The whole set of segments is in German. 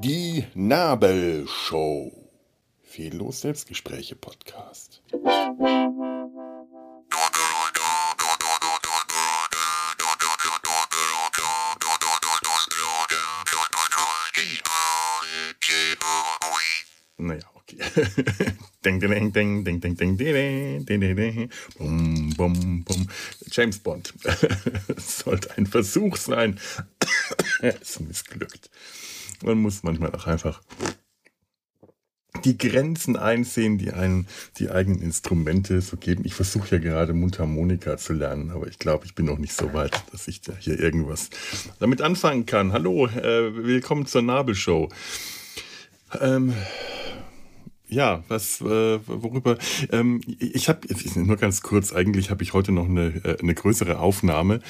Die Nabelshow. Fehllos Selbstgespräche Podcast. Naja, okay. ding, ding, ding, ding, ding, ding, ding, ding, ding. Bum, bum, bum. James Bond. Sollte ein Versuch sein. es ist missglückt. Man muss manchmal auch einfach die Grenzen einsehen, die einen die eigenen Instrumente so geben. Ich versuche ja gerade Mundharmonika zu lernen, aber ich glaube, ich bin noch nicht so weit, dass ich da hier irgendwas damit anfangen kann. Hallo, äh, willkommen zur Nabelshow. Ähm, ja, was, äh, worüber, ähm, ich habe, nur ganz kurz, eigentlich habe ich heute noch eine, äh, eine größere Aufnahme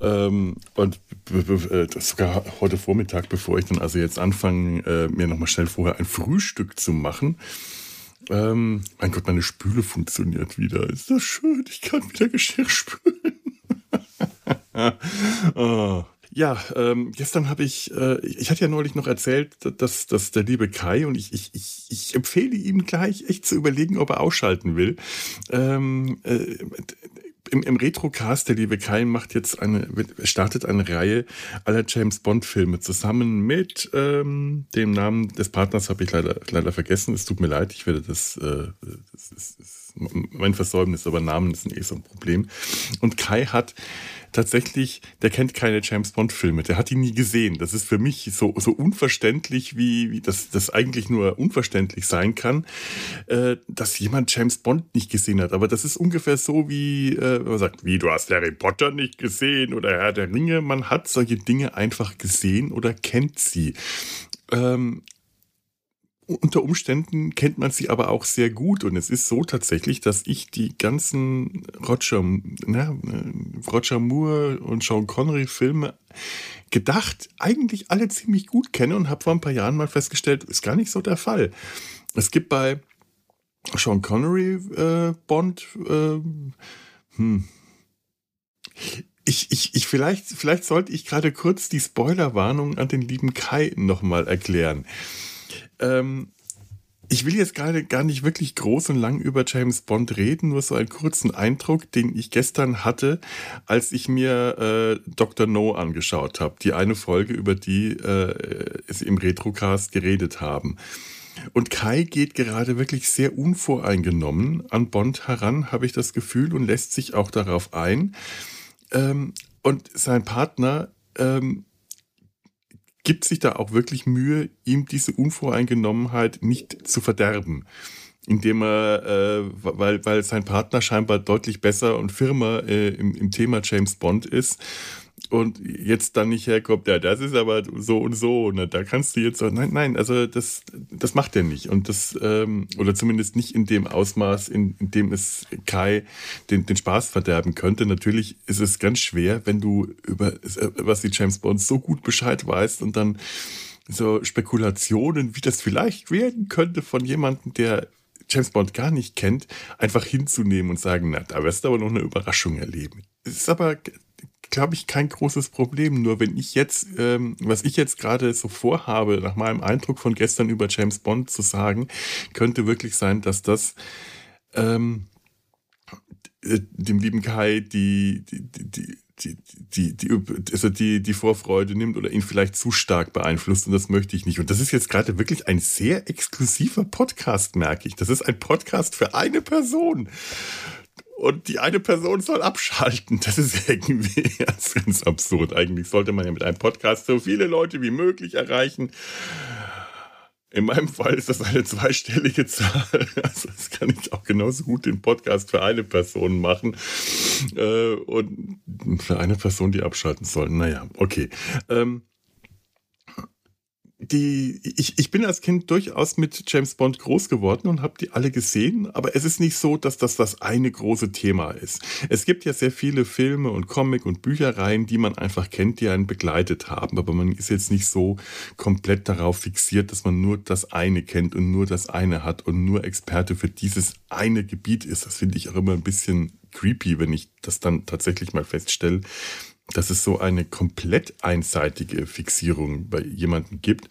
ähm, und äh, sogar heute Vormittag, bevor ich dann also jetzt anfange, äh, mir nochmal schnell vorher ein Frühstück zu machen. Ähm, mein Gott, meine Spüle funktioniert wieder. Ist das schön? Ich kann wieder Geschirr spülen. oh, ja, ähm, gestern habe ich, äh, ich hatte ja neulich noch erzählt, dass, dass der liebe Kai und ich, ich, ich, ich empfehle ihm gleich echt zu überlegen, ob er ausschalten will. Ähm, äh, im, im Retrocast, der liebe Kai macht jetzt eine, startet eine Reihe aller James Bond Filme zusammen mit ähm, dem Namen des Partners habe ich leider leider vergessen. Es tut mir leid, ich werde das, äh, das ist, ist mein Versäumnis, aber Namen sind eh so ein Problem. Und Kai hat tatsächlich, der kennt keine James Bond Filme, der hat die nie gesehen. Das ist für mich so, so unverständlich, wie, wie das, das eigentlich nur unverständlich sein kann, äh, dass jemand James Bond nicht gesehen hat. Aber das ist ungefähr so wie, äh, man sagt, wie du hast Harry Potter nicht gesehen oder Herr der Ringe. Man hat solche Dinge einfach gesehen oder kennt sie. Ähm, unter Umständen kennt man sie aber auch sehr gut und es ist so tatsächlich, dass ich die ganzen Roger, na, Roger Moore und Sean Connery Filme gedacht eigentlich alle ziemlich gut kenne und habe vor ein paar Jahren mal festgestellt, ist gar nicht so der Fall. Es gibt bei Sean Connery äh, Bond äh, hm, ich, ich, ich vielleicht, vielleicht sollte ich gerade kurz die Spoilerwarnung an den lieben Kai nochmal erklären. Ähm, ich will jetzt gerade gar nicht wirklich groß und lang über James Bond reden, nur so einen kurzen Eindruck, den ich gestern hatte, als ich mir äh, Dr. No angeschaut habe. Die eine Folge, über die äh, es im Retrocast geredet haben. Und Kai geht gerade wirklich sehr unvoreingenommen an Bond heran, habe ich das Gefühl, und lässt sich auch darauf ein. Ähm, und sein Partner ähm, gibt sich da auch wirklich Mühe, ihm diese Unvoreingenommenheit nicht zu verderben. Indem er, äh, weil, weil sein Partner scheinbar deutlich besser und firmer äh, im, im Thema James Bond ist, und jetzt dann nicht herkommt, ja, das ist aber so und so, ne, da kannst du jetzt so, nein, nein, also das, das macht er nicht und das, ähm, oder zumindest nicht in dem Ausmaß, in, in dem es Kai den, den Spaß verderben könnte. Natürlich ist es ganz schwer, wenn du über was die James Bond so gut Bescheid weißt und dann so Spekulationen, wie das vielleicht werden könnte von jemandem, der James Bond gar nicht kennt, einfach hinzunehmen und sagen, na, da wirst du aber noch eine Überraschung erleben. Es ist aber glaube ich, kein großes Problem. Nur wenn ich jetzt, ähm, was ich jetzt gerade so vorhabe, nach meinem Eindruck von gestern über James Bond zu sagen, könnte wirklich sein, dass das ähm, äh, dem lieben Kai die, die, die, die, die, die, also die, die Vorfreude nimmt oder ihn vielleicht zu stark beeinflusst und das möchte ich nicht. Und das ist jetzt gerade wirklich ein sehr exklusiver Podcast, merke ich. Das ist ein Podcast für eine Person und die eine Person soll abschalten. Das ist irgendwie ganz, ganz absurd. Eigentlich sollte man ja mit einem Podcast so viele Leute wie möglich erreichen. In meinem Fall ist das eine zweistellige Zahl. Also das kann ich auch genauso gut den Podcast für eine Person machen. Äh, und für eine Person, die abschalten soll. Naja, okay. Ähm, die, ich, ich bin als Kind durchaus mit James Bond groß geworden und habe die alle gesehen, aber es ist nicht so, dass das das eine große Thema ist. Es gibt ja sehr viele Filme und Comic und Büchereien, die man einfach kennt, die einen begleitet haben, aber man ist jetzt nicht so komplett darauf fixiert, dass man nur das eine kennt und nur das eine hat und nur Experte für dieses eine Gebiet ist. Das finde ich auch immer ein bisschen creepy, wenn ich das dann tatsächlich mal feststelle, dass es so eine komplett einseitige Fixierung bei jemandem gibt.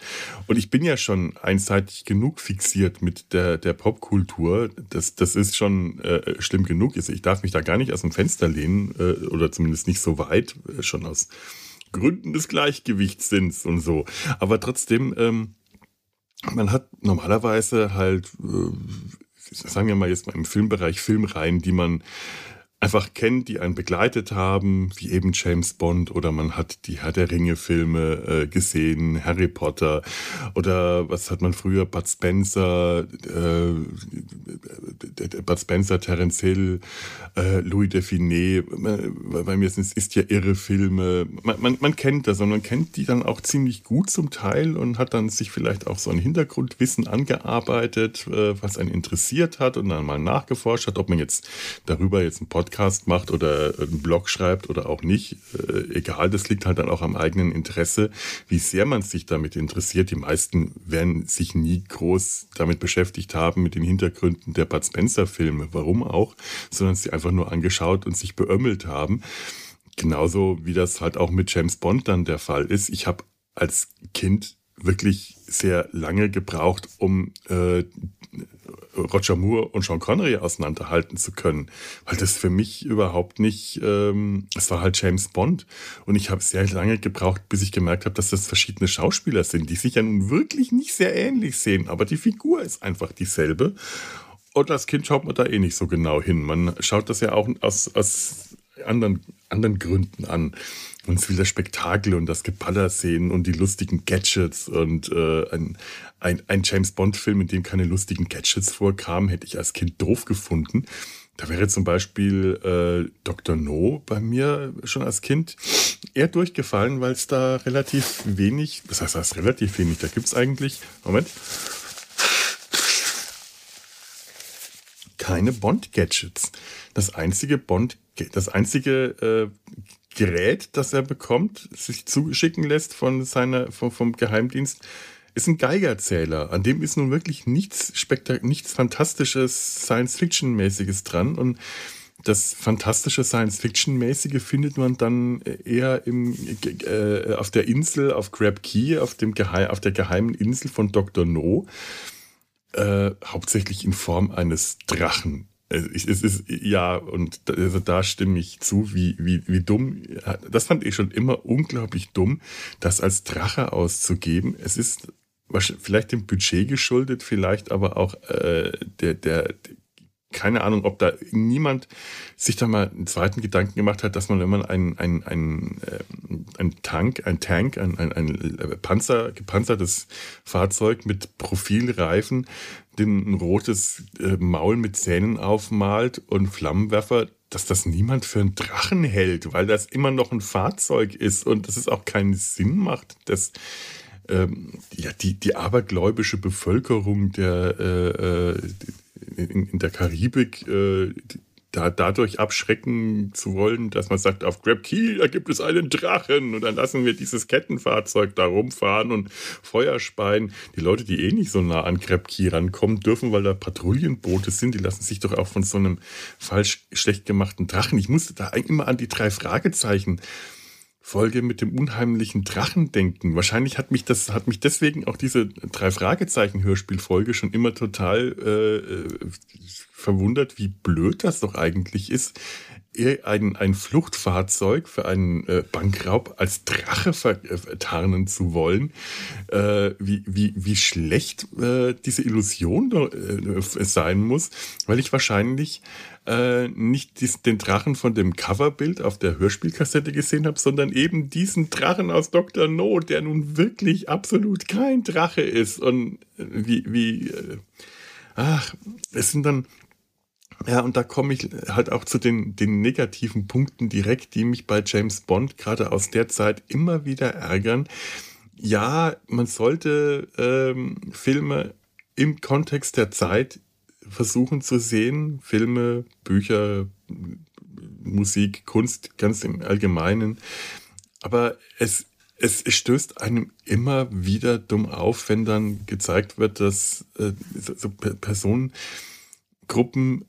Und ich bin ja schon einseitig genug fixiert mit der, der Popkultur. Das, das ist schon äh, schlimm genug. Ich darf mich da gar nicht aus dem Fenster lehnen äh, oder zumindest nicht so weit, äh, schon aus Gründen des Gleichgewichtssinns und so. Aber trotzdem, ähm, man hat normalerweise halt, äh, sagen wir mal jetzt mal im Filmbereich Filmreihen, die man einfach kennt, die einen begleitet haben, wie eben James Bond oder man hat die Herr der Ringe Filme äh, gesehen, Harry Potter oder was hat man früher, Bud Spencer, äh, Bud Spencer, Terence Hill, äh, Louis Define, bei mir sind es ist ja irre Filme, man, man, man kennt das und man kennt die dann auch ziemlich gut zum Teil und hat dann sich vielleicht auch so ein Hintergrundwissen angearbeitet, äh, was einen interessiert hat und dann mal nachgeforscht hat, ob man jetzt darüber jetzt ein Podcast Podcast macht oder einen Blog schreibt oder auch nicht, äh, egal, das liegt halt dann auch am eigenen Interesse, wie sehr man sich damit interessiert. Die meisten werden sich nie groß damit beschäftigt haben, mit den Hintergründen der Bud Spencer-Filme, warum auch, sondern sie einfach nur angeschaut und sich beömmelt haben. Genauso wie das halt auch mit James Bond dann der Fall ist. Ich habe als Kind wirklich sehr lange gebraucht, um äh, Roger Moore und Sean Connery auseinanderhalten zu können, weil das für mich überhaupt nicht, ähm, es war halt James Bond und ich habe sehr lange gebraucht, bis ich gemerkt habe, dass das verschiedene Schauspieler sind, die sich ja nun wirklich nicht sehr ähnlich sehen, aber die Figur ist einfach dieselbe und als Kind schaut man da eh nicht so genau hin. Man schaut das ja auch aus, aus anderen, anderen Gründen an. Man will das Spektakel und das Geballer sehen und die lustigen Gadgets und äh, ein, ein, ein James Bond-Film, in dem keine lustigen Gadgets vorkamen, hätte ich als Kind doof gefunden. Da wäre zum Beispiel äh, Dr. No bei mir schon als Kind eher durchgefallen, weil es da relativ wenig, das heißt, da ist relativ wenig, da gibt es eigentlich, Moment, keine Bond-Gadgets. Das einzige Bond, das einzige äh, Gerät, das er bekommt, sich zuschicken lässt von seiner, vom, vom Geheimdienst, ist ein Geigerzähler. An dem ist nun wirklich nichts Spektak nichts Fantastisches, Science-Fiction-mäßiges dran. Und das fantastische Science-Fiction-mäßige findet man dann eher im, äh, auf der Insel, auf Crab Key, auf, dem Geheim, auf der geheimen Insel von Dr. No. Äh, hauptsächlich in Form eines Drachen. Es ist, ja, und also da stimme ich zu, wie, wie, wie dumm. Das fand ich schon immer unglaublich dumm, das als Drache auszugeben. Es ist vielleicht dem Budget geschuldet, vielleicht aber auch äh, der, der, keine Ahnung, ob da niemand sich da mal einen zweiten Gedanken gemacht hat, dass man, wenn man ein, ein, ein, äh, ein Tank, ein Tank, ein, ein, ein Panzer, gepanzertes Fahrzeug mit Profilreifen, den ein rotes äh, Maul mit Zähnen aufmalt und Flammenwerfer, dass das niemand für einen Drachen hält, weil das immer noch ein Fahrzeug ist und dass es auch keinen Sinn macht, dass ähm, ja, die, die abergläubische Bevölkerung der, äh, äh in, in, der Karibik äh, da, dadurch abschrecken zu wollen, dass man sagt, auf Grab Key, da gibt es einen Drachen und dann lassen wir dieses Kettenfahrzeug da rumfahren und Feuer speien. Die Leute, die eh nicht so nah an Grab Key rankommen dürfen, weil da Patrouillenboote sind, die lassen sich doch auch von so einem falsch schlecht gemachten Drachen. Ich musste da immer an die drei Fragezeichen Folge mit dem unheimlichen Drachen denken. Wahrscheinlich hat mich das, hat mich deswegen auch diese drei Fragezeichen Hörspielfolge schon immer total äh, äh verwundert, wie blöd das doch eigentlich ist, ein, ein Fluchtfahrzeug für einen äh, Bankraub als Drache vertarnen zu wollen, äh, wie, wie, wie schlecht äh, diese Illusion äh, sein muss, weil ich wahrscheinlich äh, nicht dies, den Drachen von dem Coverbild auf der Hörspielkassette gesehen habe, sondern eben diesen Drachen aus Dr. No, der nun wirklich absolut kein Drache ist. Und äh, wie, wie, ach, es sind dann ja, und da komme ich halt auch zu den, den negativen Punkten direkt, die mich bei James Bond gerade aus der Zeit immer wieder ärgern. ja, man sollte ähm, Filme im Kontext der Zeit versuchen zu sehen. Filme, Bücher, Musik, Kunst ganz im Allgemeinen. Aber es, es stößt einem immer wieder dumm auf, wenn dann gezeigt wird, dass äh, so Personengruppen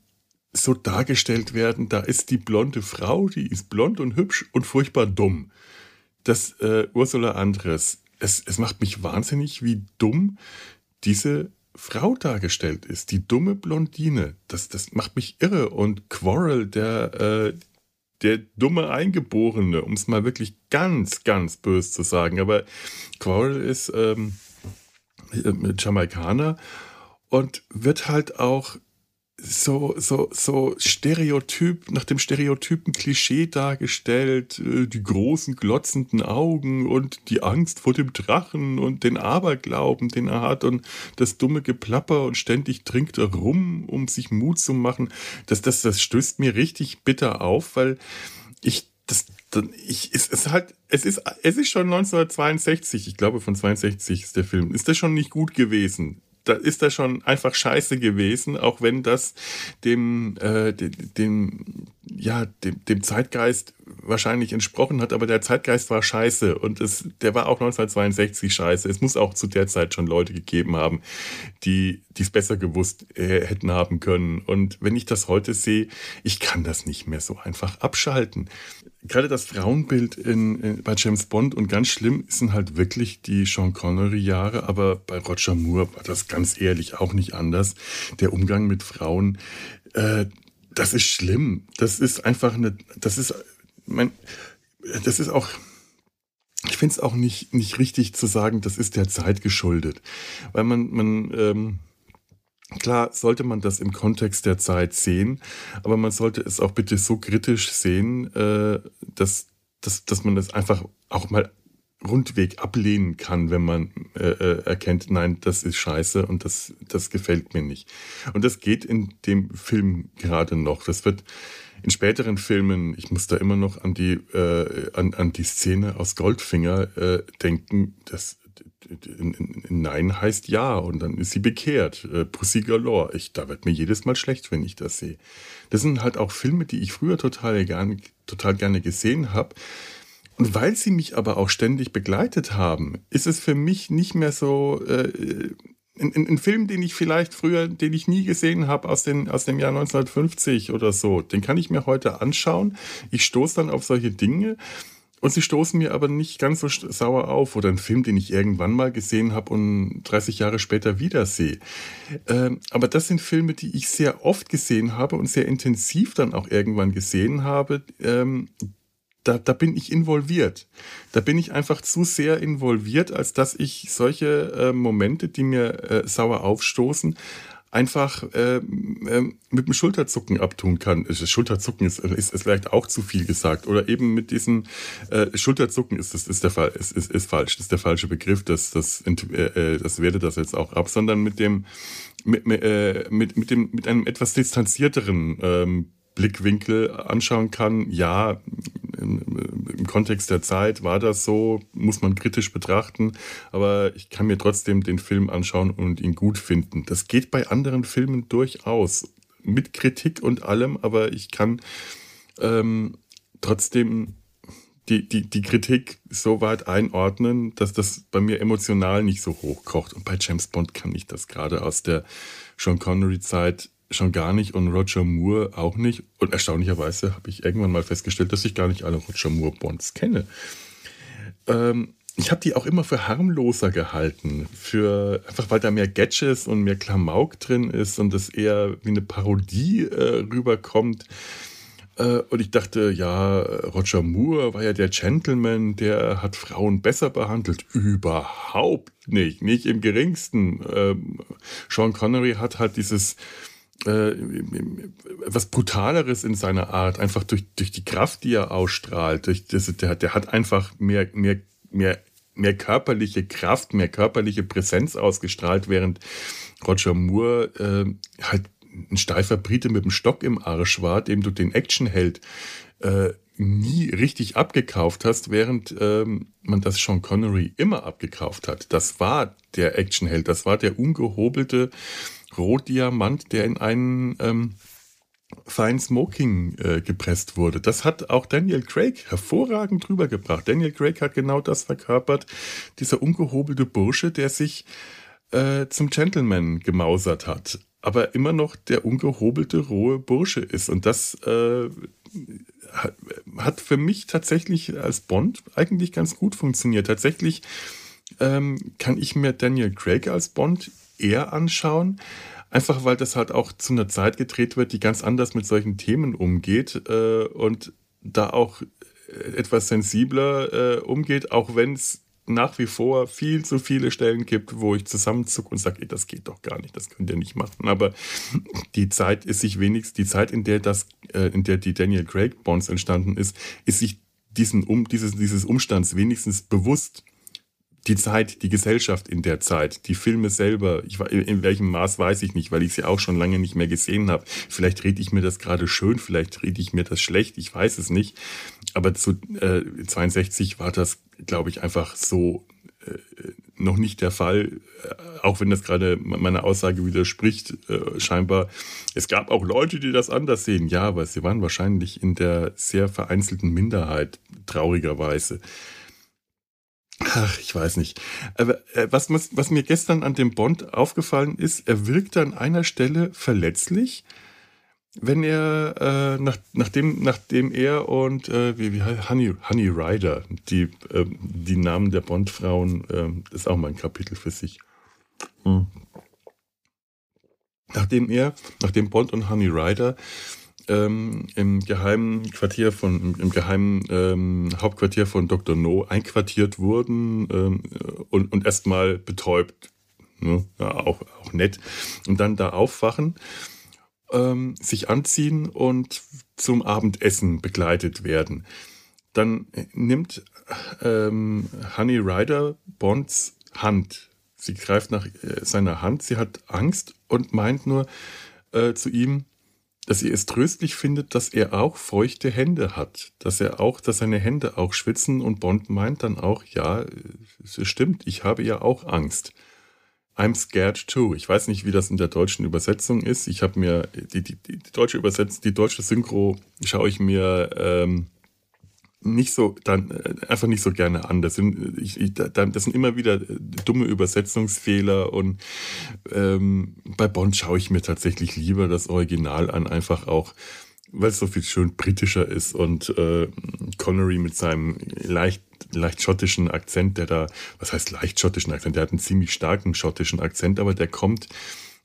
so dargestellt werden. Da ist die blonde Frau, die ist blond und hübsch und furchtbar dumm. Das äh, Ursula Andres. Es, es macht mich wahnsinnig, wie dumm diese Frau dargestellt ist, die dumme Blondine, das, das macht mich irre. Und Quarrel, der, äh, der dumme Eingeborene, um es mal wirklich ganz, ganz böse zu sagen. Aber Quarrel ist ähm, äh, Jamaikaner und wird halt auch so, so, so Stereotyp, nach dem Stereotypen Klischee dargestellt, äh, die großen glotzenden Augen und die Angst vor dem Drachen und den Aberglauben, den er hat und das dumme Geplapper und ständig trinkt er rum, um sich Mut zu machen. Das, das, das stößt mir richtig bitter auf, weil ich das, ich, es ist halt, es ist, es ist schon 1962, ich glaube von 62 ist der Film, ist das schon nicht gut gewesen da ist das schon einfach scheiße gewesen, auch wenn das dem, äh, dem, ja, dem, dem Zeitgeist wahrscheinlich entsprochen hat, aber der Zeitgeist war scheiße und es, der war auch 1962 scheiße. Es muss auch zu der Zeit schon Leute gegeben haben, die es besser gewusst äh, hätten haben können. Und wenn ich das heute sehe, ich kann das nicht mehr so einfach abschalten gerade das Frauenbild in, in, bei James Bond und ganz schlimm sind halt wirklich die Sean Connery-Jahre, aber bei Roger Moore war das ganz ehrlich auch nicht anders. Der Umgang mit Frauen, äh, das ist schlimm. Das ist einfach eine, das ist, mein, das ist auch, ich finde es auch nicht, nicht richtig zu sagen, das ist der Zeit geschuldet. Weil man, man, ähm, Klar sollte man das im Kontext der Zeit sehen, aber man sollte es auch bitte so kritisch sehen, äh, dass, dass, dass man das einfach auch mal rundweg ablehnen kann, wenn man äh, äh, erkennt, nein, das ist scheiße und das, das gefällt mir nicht. Und das geht in dem Film gerade noch. Das wird in späteren Filmen, ich muss da immer noch an die, äh, an, an die Szene aus Goldfinger äh, denken, das Nein heißt Ja und dann ist sie bekehrt. Äh, Pussy Galore. Ich, da wird mir jedes Mal schlecht, wenn ich das sehe. Das sind halt auch Filme, die ich früher total gerne, total gerne gesehen habe. Und weil sie mich aber auch ständig begleitet haben, ist es für mich nicht mehr so äh, ein, ein, Film, den ich vielleicht früher, den ich nie gesehen habe aus, den, aus dem Jahr 1950 oder so, den kann ich mir heute anschauen. Ich stoße dann auf solche Dinge und sie stoßen mir aber nicht ganz so sauer auf oder ein Film, den ich irgendwann mal gesehen habe und 30 Jahre später wiedersehe. Ähm, aber das sind Filme, die ich sehr oft gesehen habe und sehr intensiv dann auch irgendwann gesehen habe. Ähm, da, da bin ich involviert. Da bin ich einfach zu sehr involviert, als dass ich solche äh, Momente, die mir äh, sauer aufstoßen, einfach äh, äh, mit dem Schulterzucken abtun kann. Schulterzucken ist, ist, ist vielleicht auch zu viel gesagt. Oder eben mit diesem äh, Schulterzucken ist das ist der Fall, ist, ist, ist falsch, das ist der falsche Begriff, das, das, äh, das werde das jetzt auch ab, sondern mit dem mit, äh, mit, mit, dem, mit einem etwas distanzierteren ähm, Blickwinkel anschauen kann. Ja, im, im, Kontext der Zeit war das so, muss man kritisch betrachten, aber ich kann mir trotzdem den Film anschauen und ihn gut finden. Das geht bei anderen Filmen durchaus, mit Kritik und allem, aber ich kann ähm, trotzdem die, die, die Kritik so weit einordnen, dass das bei mir emotional nicht so hochkocht. Und bei James Bond kann ich das gerade aus der Sean Connery-Zeit schon gar nicht und Roger Moore auch nicht. Und erstaunlicherweise habe ich irgendwann mal festgestellt, dass ich gar nicht alle Roger Moore Bonds kenne. Ähm, ich habe die auch immer für harmloser gehalten, für einfach weil da mehr Gadgets und mehr Klamauk drin ist und das eher wie eine Parodie äh, rüberkommt. Äh, und ich dachte, ja, Roger Moore war ja der Gentleman, der hat Frauen besser behandelt. Überhaupt nicht, nicht im geringsten. Ähm, Sean Connery hat halt dieses äh, was Brutaleres in seiner Art, einfach durch, durch die Kraft, die er ausstrahlt. Durch das, der, der hat einfach mehr, mehr, mehr, mehr körperliche Kraft, mehr körperliche Präsenz ausgestrahlt, während Roger Moore äh, halt ein steifer Brite mit dem Stock im Arsch war, dem du den Actionheld äh, nie richtig abgekauft hast, während ähm, man das Sean Connery immer abgekauft hat. Das war der Actionheld, das war der ungehobelte Rotdiamant, der in einen ähm, Fine Smoking äh, gepresst wurde. Das hat auch Daniel Craig hervorragend rübergebracht. Daniel Craig hat genau das verkörpert, dieser ungehobelte Bursche, der sich äh, zum Gentleman gemausert hat, aber immer noch der ungehobelte, rohe Bursche ist. Und das äh, hat für mich tatsächlich als Bond eigentlich ganz gut funktioniert. Tatsächlich ähm, kann ich mir Daniel Craig als Bond eher anschauen, einfach weil das halt auch zu einer Zeit gedreht wird, die ganz anders mit solchen Themen umgeht äh, und da auch etwas sensibler äh, umgeht, auch wenn es nach wie vor viel zu viele Stellen gibt, wo ich zusammenzucke und sage, das geht doch gar nicht, das könnt ihr nicht machen. Aber die Zeit ist sich wenigstens, die Zeit, in der das, äh, in der die Daniel Craig Bonds entstanden ist, ist sich diesen um, dieses, dieses Umstands wenigstens bewusst. Die Zeit, die Gesellschaft in der Zeit, die Filme selber, ich, in welchem Maß weiß ich nicht, weil ich sie auch schon lange nicht mehr gesehen habe. Vielleicht rede ich mir das gerade schön, vielleicht rede ich mir das schlecht, ich weiß es nicht. Aber zu äh, 62 war das glaube ich, einfach so äh, noch nicht der Fall, äh, auch wenn das gerade meiner Aussage widerspricht, äh, scheinbar. Es gab auch Leute, die das anders sehen. Ja, aber sie waren wahrscheinlich in der sehr vereinzelten Minderheit, traurigerweise. Ach, ich weiß nicht. Aber äh, was, was mir gestern an dem Bond aufgefallen ist, er wirkte an einer Stelle verletzlich wenn er, äh, nach, nachdem, nachdem er und äh, wie, wie Honey, Honey Rider, die, äh, die Namen der Bond-Frauen, äh, ist auch mal ein Kapitel für sich. Mhm. Nachdem er, nachdem Bond und Honey Rider ähm, im geheimen Quartier von, im geheimen ähm, Hauptquartier von Dr. No einquartiert wurden ähm, und, und erstmal betäubt, ne? ja, auch, auch nett, und dann da aufwachen, ähm, sich anziehen und zum Abendessen begleitet werden. Dann nimmt ähm, Honey Rider Bonds Hand. Sie greift nach äh, seiner Hand, sie hat Angst und meint nur äh, zu ihm, dass sie es tröstlich findet, dass er auch feuchte Hände hat, dass er auch, dass seine Hände auch schwitzen und Bond meint dann auch, ja, es stimmt, ich habe ja auch Angst. I'm scared too. Ich weiß nicht, wie das in der deutschen Übersetzung ist. Ich habe mir die, die, die, deutsche Übersetzung, die deutsche Synchro schaue ich mir ähm, nicht so dann äh, einfach nicht so gerne an. Das sind ich, ich, das sind immer wieder dumme Übersetzungsfehler und ähm, bei Bond schaue ich mir tatsächlich lieber das Original an, einfach auch weil es so viel schön britischer ist und äh, Connery mit seinem leicht leicht schottischen Akzent, der da, was heißt leicht schottischen Akzent, der hat einen ziemlich starken schottischen Akzent, aber der kommt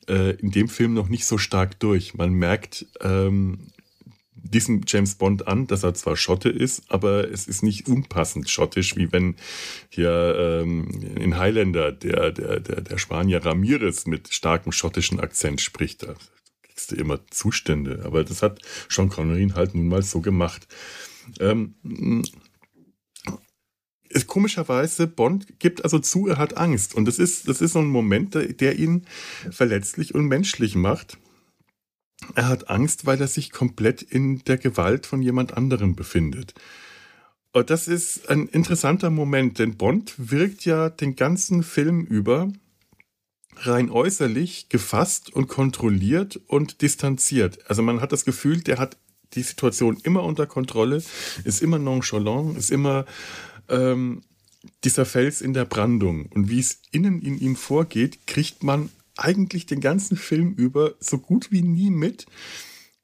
äh, in dem Film noch nicht so stark durch. Man merkt ähm, diesem James Bond an, dass er zwar Schotte ist, aber es ist nicht unpassend schottisch, wie wenn hier ähm, in Highlander der, der, der, der Spanier Ramirez mit starkem schottischen Akzent spricht. Da kriegst du immer Zustände, aber das hat Sean Connery halt nun mal so gemacht. Ähm, komischerweise, Bond gibt also zu, er hat Angst. Und das ist, das ist so ein Moment, der ihn verletzlich und menschlich macht. Er hat Angst, weil er sich komplett in der Gewalt von jemand anderem befindet. Und das ist ein interessanter Moment, denn Bond wirkt ja den ganzen Film über rein äußerlich gefasst und kontrolliert und distanziert. Also man hat das Gefühl, der hat die Situation immer unter Kontrolle, ist immer nonchalant, ist immer ähm, dieser Fels in der Brandung und wie es innen in ihm vorgeht, kriegt man eigentlich den ganzen Film über so gut wie nie mit,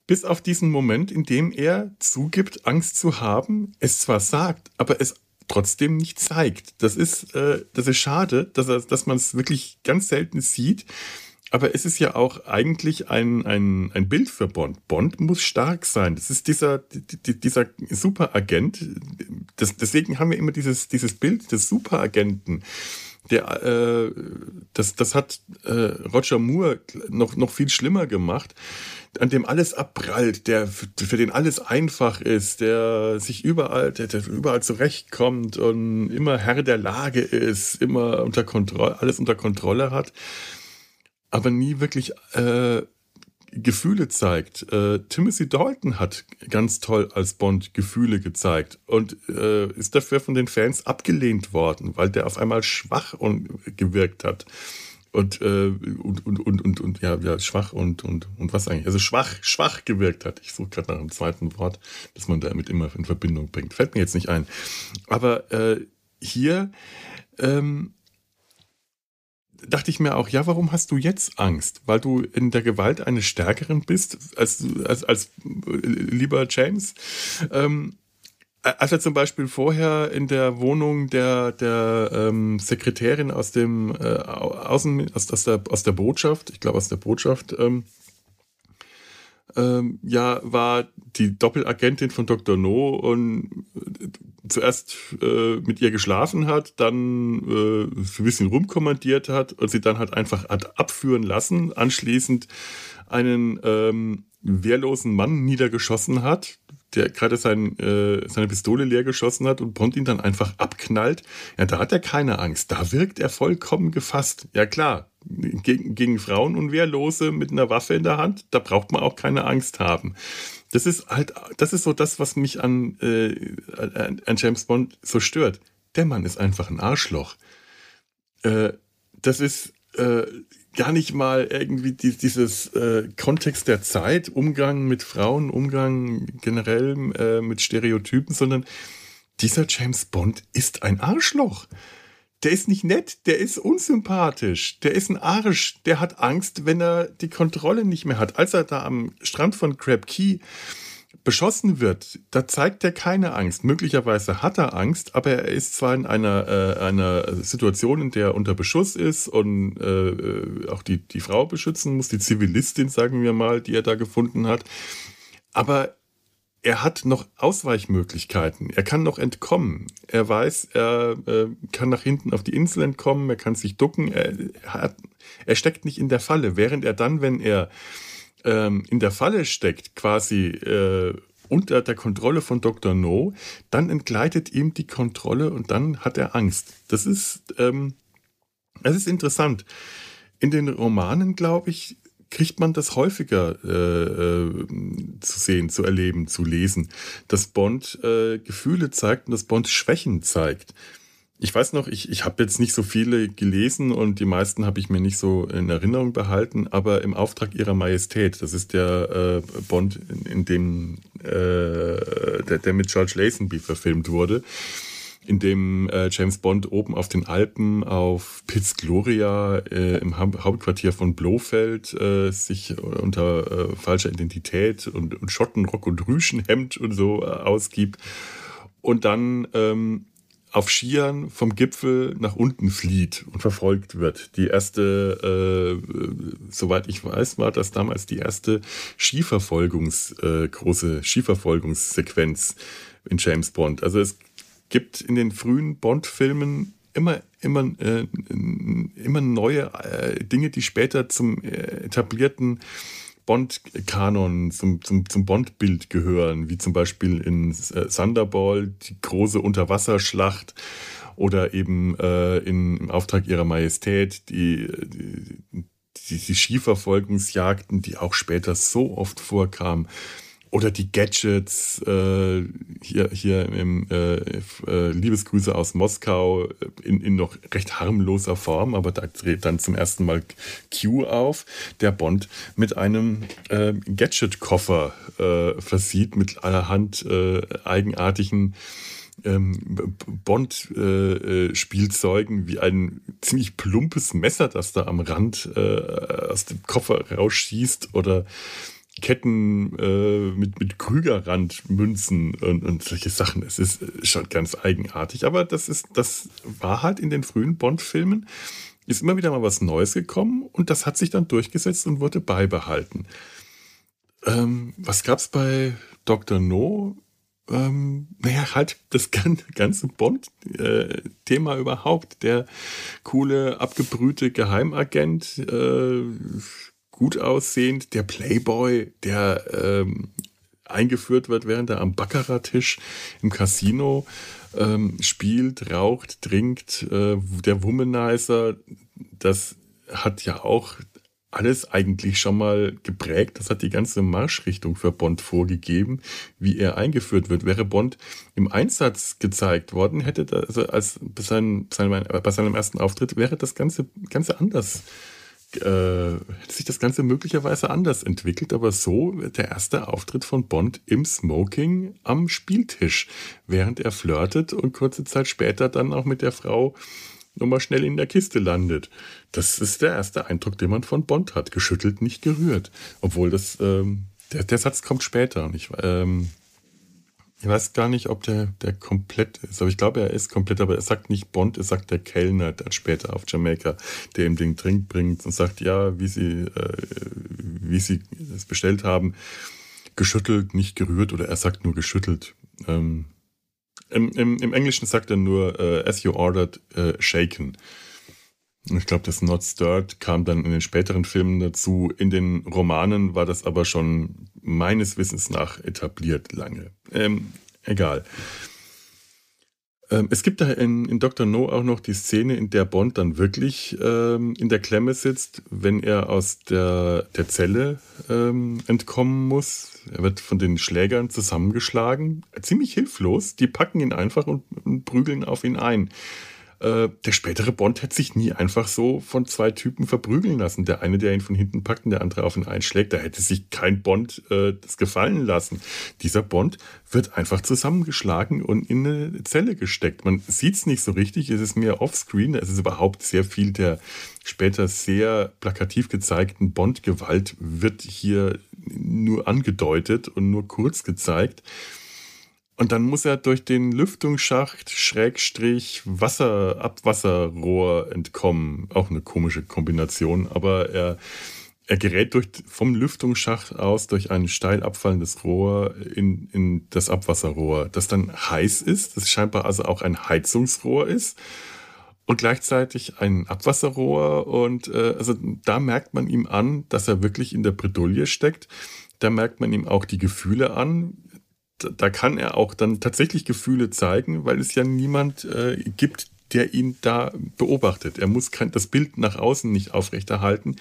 bis auf diesen Moment, in dem er zugibt, Angst zu haben, es zwar sagt, aber es trotzdem nicht zeigt. Das ist, äh, das ist schade, dass, er, dass man es wirklich ganz selten sieht. Aber es ist ja auch eigentlich ein, ein, ein Bild für Bond. Bond muss stark sein. Das ist dieser, dieser Superagent. Das, deswegen haben wir immer dieses, dieses Bild des Superagenten. Der, äh, das, das hat äh, Roger Moore noch, noch viel schlimmer gemacht, an dem alles abprallt, der, für den alles einfach ist, der sich überall, der, der überall zurechtkommt und immer Herr der Lage ist, immer unter Kontrolle, alles unter Kontrolle hat aber nie wirklich äh, Gefühle zeigt. Äh, Timothy Dalton hat ganz toll als Bond Gefühle gezeigt und äh, ist dafür von den Fans abgelehnt worden, weil der auf einmal schwach und gewirkt hat. Und, äh, und, und, und, und, und, ja, ja, schwach und, und, und was eigentlich? Also schwach, schwach gewirkt hat. Ich suche gerade nach einem zweiten Wort, das man damit immer in Verbindung bringt. Fällt mir jetzt nicht ein. Aber äh, hier ähm, dachte ich mir auch, ja, warum hast du jetzt Angst? Weil du in der Gewalt eines Stärkeren bist als, als, als äh, lieber James? Ähm, als er zum Beispiel vorher in der Wohnung der, der ähm, Sekretärin aus dem äh, Außen, aus, aus, der, aus der Botschaft, ich glaube aus der Botschaft, ähm, ähm, ja, war die Doppelagentin von Dr. No und äh, zuerst äh, mit ihr geschlafen hat, dann äh, ein bisschen rumkommandiert hat und sie dann halt einfach hat abführen lassen, anschließend einen ähm, wehrlosen Mann niedergeschossen hat, der gerade sein, äh, seine Pistole leer geschossen hat und Bond ihn dann einfach abknallt. Ja, da hat er keine Angst. Da wirkt er vollkommen gefasst. Ja klar, gegen, gegen Frauen und Wehrlose mit einer Waffe in der Hand, da braucht man auch keine Angst haben. Das ist halt, das ist so das, was mich an, äh, an James Bond so stört. Der Mann ist einfach ein Arschloch. Äh, das ist äh, gar nicht mal irgendwie die, dieses äh, Kontext der Zeit, Umgang mit Frauen, Umgang generell äh, mit Stereotypen, sondern dieser James Bond ist ein Arschloch der ist nicht nett, der ist unsympathisch, der ist ein Arsch, der hat Angst, wenn er die Kontrolle nicht mehr hat. Als er da am Strand von Crab Key beschossen wird, da zeigt er keine Angst. Möglicherweise hat er Angst, aber er ist zwar in einer, äh, einer Situation, in der er unter Beschuss ist und äh, auch die, die Frau beschützen muss, die Zivilistin, sagen wir mal, die er da gefunden hat. Aber er hat noch Ausweichmöglichkeiten. Er kann noch entkommen. Er weiß, er äh, kann nach hinten auf die Insel entkommen, er kann sich ducken. Er, hat, er steckt nicht in der Falle. Während er dann, wenn er ähm, in der Falle steckt, quasi äh, unter der Kontrolle von Dr. No, dann entgleitet ihm die Kontrolle und dann hat er Angst. Das ist, ähm, das ist interessant. In den Romanen, glaube ich, kriegt man das häufiger äh, äh, zu sehen, zu erleben, zu lesen, dass Bond äh, Gefühle zeigt und dass Bond Schwächen zeigt. Ich weiß noch, ich, ich habe jetzt nicht so viele gelesen und die meisten habe ich mir nicht so in Erinnerung behalten, aber im Auftrag ihrer Majestät, das ist der äh, Bond, in, in dem äh, der, der mit George Lazenby verfilmt wurde, in dem äh, James Bond oben auf den Alpen auf Piz Gloria äh, im ha Hauptquartier von Blofeld äh, sich unter äh, falscher Identität und, und Schottenrock und Rüschenhemd und so ausgibt. Und dann ähm, auf Skiern vom Gipfel nach unten flieht und verfolgt wird. Die erste, äh, soweit ich weiß, war das damals die erste Skiverfolgungs, äh, große Skiverfolgungssequenz in James Bond. Also es gibt in den frühen Bond-Filmen immer, immer, äh, immer neue äh, Dinge, die später zum äh, etablierten Bond-Kanon, zum, zum, zum Bond-Bild gehören, wie zum Beispiel in äh, Thunderball die große Unterwasserschlacht oder eben äh, in, im Auftrag ihrer Majestät die, die, die, die Skiverfolgungsjagden, die auch später so oft vorkamen oder die Gadgets äh, hier, hier im äh, äh, Liebesgrüße aus Moskau in, in noch recht harmloser Form, aber da dreht dann zum ersten Mal Q auf, der Bond mit einem äh, Gadget-Koffer äh, versieht, mit allerhand äh, eigenartigen ähm, Bond-Spielzeugen, äh, wie ein ziemlich plumpes Messer, das da am Rand äh, aus dem Koffer rausschießt oder Ketten äh, mit, mit Krügerrandmünzen und, und solche Sachen. Es ist schon ganz eigenartig. Aber das ist, das war halt in den frühen Bond-Filmen, ist immer wieder mal was Neues gekommen und das hat sich dann durchgesetzt und wurde beibehalten. Ähm, was gab's bei Dr. No? Ähm, naja, halt das ganze Bond-Thema äh, überhaupt. Der coole, abgebrühte Geheimagent, äh, gut aussehend, der Playboy, der ähm, eingeführt wird, während er am Baccarat-Tisch im Casino ähm, spielt, raucht, trinkt, äh, der Womanizer, das hat ja auch alles eigentlich schon mal geprägt. Das hat die ganze Marschrichtung für Bond vorgegeben, wie er eingeführt wird. Wäre Bond im Einsatz gezeigt worden, hätte das, also als bei seinem, bei seinem ersten Auftritt, wäre das Ganze, Ganze anders äh, hätte sich das Ganze möglicherweise anders entwickelt, aber so der erste Auftritt von Bond im Smoking am Spieltisch, während er flirtet und kurze Zeit später dann auch mit der Frau nochmal schnell in der Kiste landet. Das ist der erste Eindruck, den man von Bond hat. Geschüttelt, nicht gerührt. Obwohl das, ähm, der, der Satz kommt später. Ich, ähm, ich weiß gar nicht, ob der, der komplett ist, aber ich glaube, er ist komplett, aber er sagt nicht Bond, er sagt der Kellner dann später auf Jamaika, der ihm den Drink bringt und sagt, ja, wie sie, äh, wie sie es bestellt haben, geschüttelt, nicht gerührt oder er sagt nur geschüttelt. Ähm, im, im, Im Englischen sagt er nur, äh, as you ordered, äh, shaken. Ich glaube, das Not Stirred kam dann in den späteren Filmen dazu. In den Romanen war das aber schon meines Wissens nach etabliert lange. Ähm, egal. Ähm, es gibt da in, in Dr. No auch noch die Szene, in der Bond dann wirklich ähm, in der Klemme sitzt, wenn er aus der, der Zelle ähm, entkommen muss. Er wird von den Schlägern zusammengeschlagen. Ziemlich hilflos. Die packen ihn einfach und, und prügeln auf ihn ein. Äh, der spätere Bond hätte sich nie einfach so von zwei Typen verprügeln lassen. Der eine, der ihn von hinten packt und der andere auf ihn einschlägt, da hätte sich kein Bond äh, das gefallen lassen. Dieser Bond wird einfach zusammengeschlagen und in eine Zelle gesteckt. Man sieht es nicht so richtig, es ist mehr offscreen, es ist überhaupt sehr viel der später sehr plakativ gezeigten Bond-Gewalt wird hier nur angedeutet und nur kurz gezeigt. Und dann muss er durch den Lüftungsschacht Schrägstrich Wasser, Abwasserrohr entkommen. Auch eine komische Kombination, aber er, er gerät durch, vom Lüftungsschacht aus durch ein steil abfallendes Rohr in, in das Abwasserrohr, das dann heiß ist, das scheinbar also auch ein Heizungsrohr ist und gleichzeitig ein Abwasserrohr. Und äh, also da merkt man ihm an, dass er wirklich in der Bredouille steckt. Da merkt man ihm auch die Gefühle an da kann er auch dann tatsächlich Gefühle zeigen, weil es ja niemand äh, gibt, der ihn da beobachtet. Er muss kein, das Bild nach außen nicht aufrechterhalten.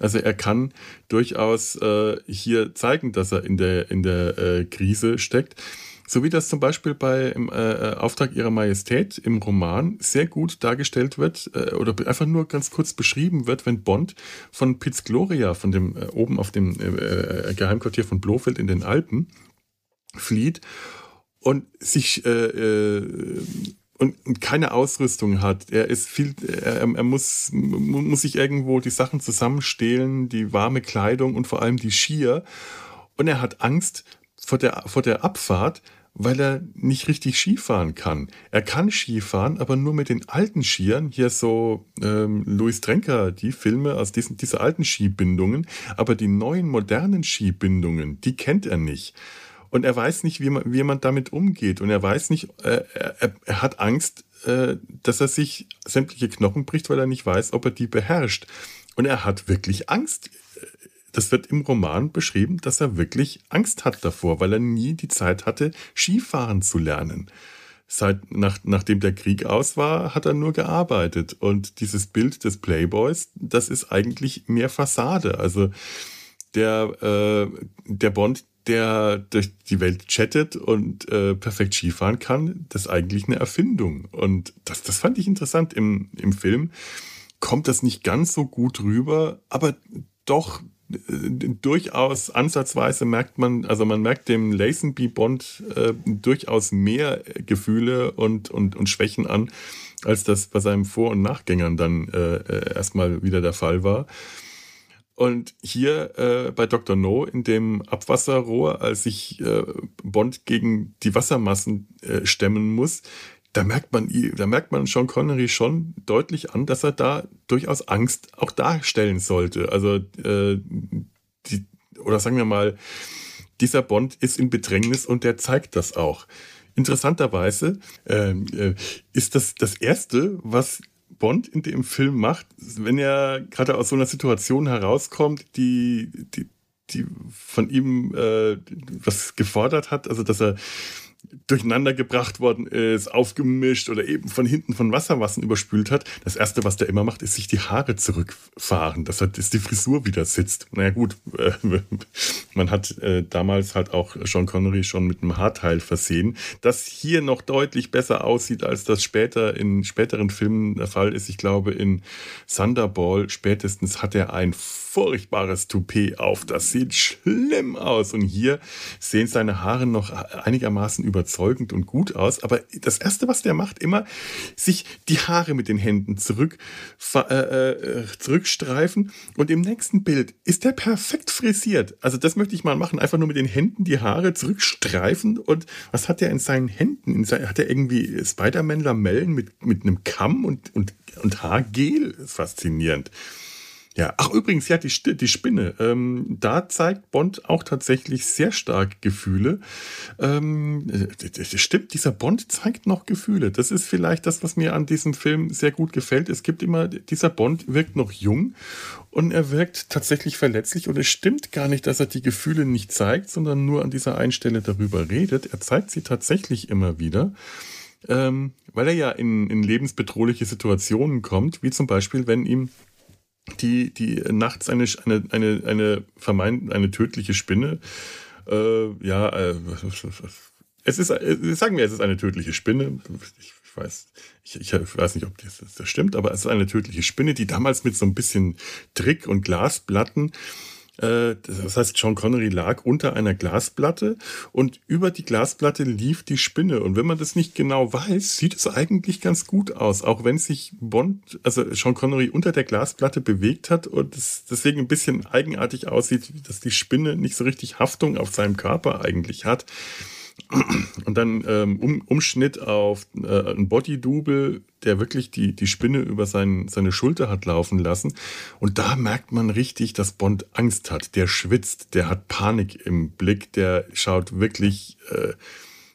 Also er kann durchaus äh, hier zeigen, dass er in der, in der äh, Krise steckt. So wie das zum Beispiel bei im äh, Auftrag ihrer Majestät im Roman sehr gut dargestellt wird äh, oder einfach nur ganz kurz beschrieben wird, wenn Bond von Piz Gloria, von dem äh, oben auf dem äh, äh, Geheimquartier von Blofeld in den Alpen, flieht und sich äh, äh, und keine Ausrüstung hat. Er ist viel, er, er muss, muss sich irgendwo die Sachen zusammenstehlen, die warme Kleidung und vor allem die Skier. Und er hat Angst vor der, vor der Abfahrt, weil er nicht richtig Skifahren kann. Er kann Skifahren, aber nur mit den alten Skiern. Hier so ähm, Louis Trenker, die Filme aus diesen diese alten Skibindungen. Aber die neuen modernen Skibindungen, die kennt er nicht und er weiß nicht, wie man, wie man damit umgeht und er weiß nicht, äh, er, er hat Angst, äh, dass er sich sämtliche Knochen bricht, weil er nicht weiß, ob er die beherrscht. Und er hat wirklich Angst. Das wird im Roman beschrieben, dass er wirklich Angst hat davor, weil er nie die Zeit hatte, Skifahren zu lernen. Seit, nach, nachdem der Krieg aus war, hat er nur gearbeitet. Und dieses Bild des Playboys, das ist eigentlich mehr Fassade. Also der, äh, der Bond, der durch die Welt chattet und äh, perfekt Skifahren kann, das ist eigentlich eine Erfindung. Und das, das fand ich interessant im, im Film. Kommt das nicht ganz so gut rüber, aber doch äh, durchaus ansatzweise merkt man, also man merkt dem Lazenby Bond äh, durchaus mehr Gefühle und, und, und Schwächen an, als das bei seinem Vor- und Nachgängern dann äh, äh erstmal wieder der Fall war. Und hier äh, bei Dr. No in dem Abwasserrohr, als sich äh, Bond gegen die Wassermassen äh, stemmen muss, da merkt man, da merkt man Sean Connery schon deutlich an, dass er da durchaus Angst auch darstellen sollte. Also äh, die, oder sagen wir mal, dieser Bond ist in Bedrängnis und der zeigt das auch. Interessanterweise ähm, äh, ist das das erste, was Bond in dem Film macht, wenn er gerade aus so einer Situation herauskommt, die, die, die von ihm äh, was gefordert hat, also dass er durcheinander gebracht worden ist, aufgemischt oder eben von hinten von Wassermassen überspült hat. Das erste, was der immer macht, ist sich die Haare zurückfahren, dass halt, dass die Frisur wieder sitzt. Naja gut, äh, man hat äh, damals halt auch Sean Connery schon mit einem Haarteil versehen, das hier noch deutlich besser aussieht, als das später in späteren Filmen der Fall ist. Ich glaube, in Thunderball spätestens hat er ein furchtbares Toupet auf. Das sieht schlimm aus. Und hier sehen seine Haare noch einigermaßen überzeugend und gut aus. Aber das Erste, was der macht, immer sich die Haare mit den Händen zurück, äh, äh, zurückstreifen. Und im nächsten Bild ist der perfekt frisiert. Also das möchte ich mal machen. Einfach nur mit den Händen die Haare zurückstreifen. Und was hat er in seinen Händen? In seinen, hat er irgendwie Spider-Man-Lamellen mit, mit einem Kamm und, und, und Haargel? Faszinierend. Ja, ach übrigens, ja, die, die Spinne. Ähm, da zeigt Bond auch tatsächlich sehr stark Gefühle. Ähm, stimmt, dieser Bond zeigt noch Gefühle. Das ist vielleicht das, was mir an diesem Film sehr gut gefällt. Es gibt immer, dieser Bond wirkt noch jung und er wirkt tatsächlich verletzlich und es stimmt gar nicht, dass er die Gefühle nicht zeigt, sondern nur an dieser einen Stelle darüber redet. Er zeigt sie tatsächlich immer wieder. Ähm, weil er ja in, in lebensbedrohliche Situationen kommt, wie zum Beispiel, wenn ihm die, die nachts eine, eine, eine, eine vermeint, eine tödliche Spinne, äh, ja, äh, es ist, äh, sagen wir, es ist eine tödliche Spinne. Ich, ich weiß, ich, ich, weiß nicht, ob das, das stimmt, aber es ist eine tödliche Spinne, die damals mit so ein bisschen Trick und Glasplatten das heißt, Sean Connery lag unter einer Glasplatte und über die Glasplatte lief die Spinne. Und wenn man das nicht genau weiß, sieht es eigentlich ganz gut aus, auch wenn sich Bond, also Sean Connery unter der Glasplatte bewegt hat und es deswegen ein bisschen eigenartig aussieht, dass die Spinne nicht so richtig Haftung auf seinem Körper eigentlich hat. Und dann ähm, um, Umschnitt auf äh, ein Body-Double, der wirklich die, die Spinne über sein, seine Schulter hat laufen lassen. Und da merkt man richtig, dass Bond Angst hat. Der schwitzt, der hat Panik im Blick, der schaut wirklich... Äh,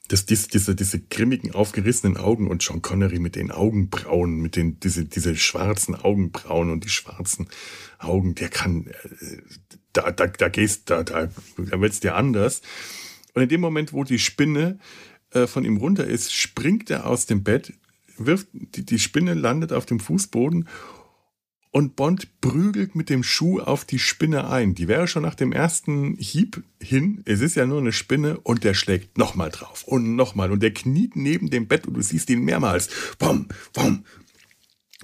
das, diese, diese, diese grimmigen, aufgerissenen Augen und Sean Connery mit den Augenbrauen, mit den, diese, diese schwarzen Augenbrauen und die schwarzen Augen, der kann, äh, da, da, da gehst, da, da, da wird's dir anders. Und in dem Moment, wo die Spinne äh, von ihm runter ist, springt er aus dem Bett, wirft, die, die Spinne landet auf dem Fußboden und Bond prügelt mit dem Schuh auf die Spinne ein. Die wäre schon nach dem ersten Hieb hin. Es ist ja nur eine Spinne und der schlägt nochmal drauf und nochmal. Und der kniet neben dem Bett und du siehst ihn mehrmals. Bom, bom,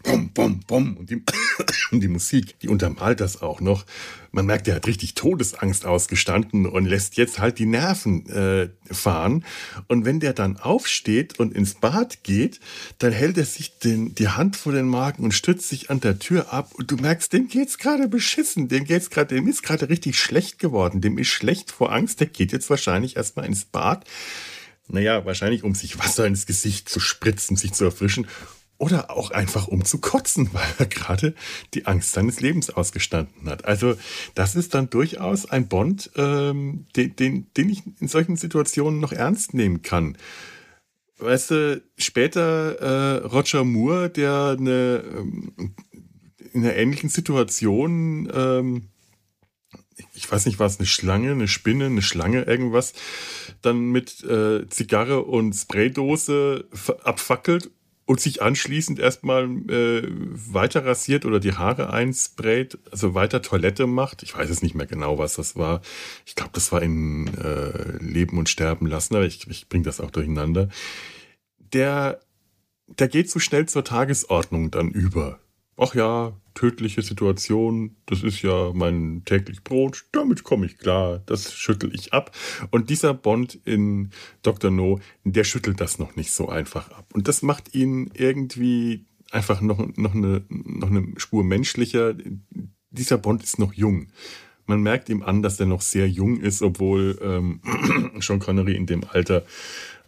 bom, bom, bom. Und die, die Musik, die untermalt das auch noch. Man merkt, er hat richtig Todesangst ausgestanden und lässt jetzt halt die Nerven äh, fahren. Und wenn der dann aufsteht und ins Bad geht, dann hält er sich den, die Hand vor den Magen und stützt sich an der Tür ab. Und du merkst, dem geht's gerade beschissen. Dem geht's gerade, dem ist gerade richtig schlecht geworden. Dem ist schlecht vor Angst. Der geht jetzt wahrscheinlich erstmal ins Bad. Naja, wahrscheinlich um sich Wasser ins Gesicht zu spritzen, sich zu erfrischen oder auch einfach um zu kotzen, weil er gerade die Angst seines Lebens ausgestanden hat. Also das ist dann durchaus ein Bond, ähm, den, den, den ich in solchen Situationen noch ernst nehmen kann. Weißt du, später äh, Roger Moore, der eine, ähm, in einer ähnlichen Situation, ähm, ich weiß nicht, war es eine Schlange, eine Spinne, eine Schlange, irgendwas, dann mit äh, Zigarre und Spraydose abfackelt und sich anschließend erstmal äh, weiter rasiert oder die Haare einsprayt, also weiter Toilette macht. Ich weiß es nicht mehr genau, was das war. Ich glaube, das war in äh, Leben und Sterben lassen, aber ich, ich bringe das auch durcheinander. Der, der geht so schnell zur Tagesordnung dann über. Ach ja, tödliche Situation, das ist ja mein täglich Brot, damit komme ich klar, das schüttel ich ab. Und dieser Bond in Dr. No, der schüttelt das noch nicht so einfach ab. Und das macht ihn irgendwie einfach noch, noch, eine, noch eine Spur menschlicher. Dieser Bond ist noch jung. Man merkt ihm an, dass er noch sehr jung ist, obwohl ähm, Sean Connery in dem Alter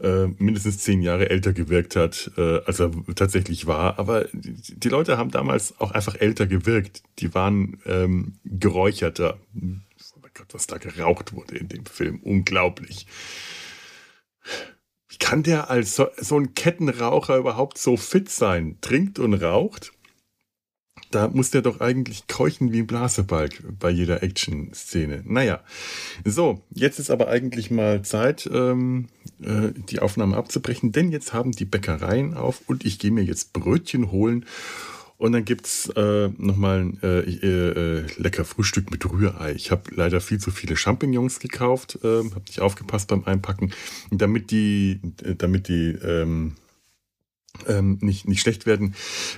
äh, mindestens zehn Jahre älter gewirkt hat, äh, als er tatsächlich war. Aber die, Leute haben damals auch einfach älter gewirkt. Die waren ähm, geräucherter. Oh mein Gott, was da geraucht wurde in dem Film. Unglaublich. Wie kann der als so, so ein Kettenraucher überhaupt so fit sein? Trinkt und raucht? da muss der doch eigentlich keuchen wie ein Blasebalg bei jeder Action-Szene. Naja, so, jetzt ist aber eigentlich mal Zeit, ähm, äh, die Aufnahme abzubrechen, denn jetzt haben die Bäckereien auf und ich gehe mir jetzt Brötchen holen. Und dann gibt's äh, nochmal äh, äh, lecker Frühstück mit Rührei. Ich habe leider viel zu viele Champignons gekauft, äh, habe nicht aufgepasst beim Einpacken. Damit die, damit die ähm, ähm, nicht, nicht schlecht werden,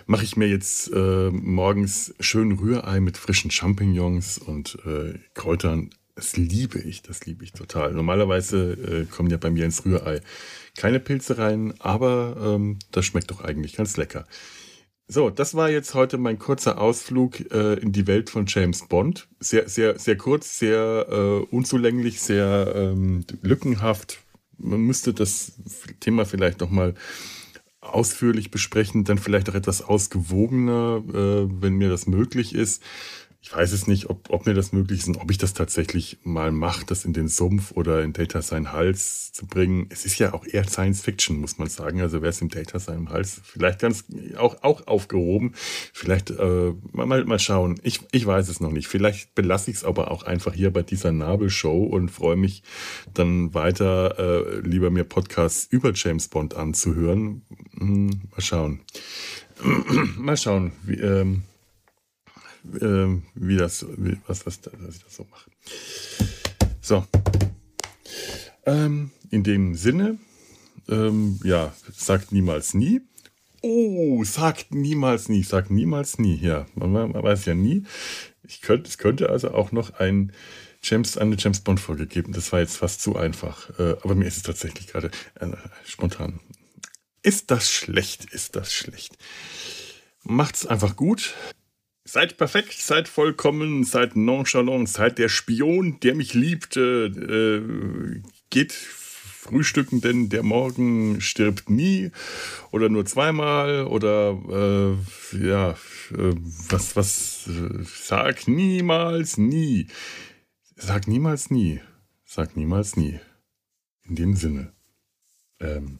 mache ich mir jetzt äh, morgens schön Rührei mit frischen Champignons und äh, Kräutern. Das liebe ich, das liebe ich total. Normalerweise äh, kommen ja bei mir ins Rührei keine Pilze rein, aber ähm, das schmeckt doch eigentlich ganz lecker. So, das war jetzt heute mein kurzer Ausflug äh, in die Welt von James Bond. Sehr, sehr, sehr kurz, sehr äh, unzulänglich, sehr ähm, lückenhaft. Man müsste das Thema vielleicht noch mal ausführlich besprechen, dann vielleicht auch etwas ausgewogener, äh, wenn mir das möglich ist. Ich weiß es nicht, ob, ob mir das möglich ist und ob ich das tatsächlich mal mache, das in den Sumpf oder in Data seinen Hals zu bringen. Es ist ja auch eher Science Fiction, muss man sagen. Also wäre es im Data seinem Hals vielleicht ganz auch, auch aufgehoben. Vielleicht äh, mal, mal schauen. Ich, ich weiß es noch nicht. Vielleicht belasse ich es aber auch einfach hier bei dieser Nabelshow und freue mich dann weiter, äh, lieber mir Podcasts über James Bond anzuhören. Hm, mal schauen. mal schauen. Wie, ähm, äh, wie das, wie, was das, dass ich das so mache. So. Ähm, in dem Sinne, ähm, ja, sagt niemals nie. Oh, sagt niemals nie, sagt niemals nie. Ja, man, man weiß ja nie. Ich könnte, es könnte also auch noch ein James, eine James Bond Folge geben. Das war jetzt fast zu einfach. Äh, aber mir ist es tatsächlich gerade äh, spontan. Ist das schlecht? Ist das schlecht? Macht's einfach gut. Seid perfekt, seid vollkommen, seid nonchalant, seid der Spion, der mich liebt. Äh, geht frühstücken, denn der Morgen stirbt nie oder nur zweimal oder äh, ja, äh, was, was, äh, sag niemals nie. Sag niemals nie. Sag niemals nie. In dem Sinne. Ähm.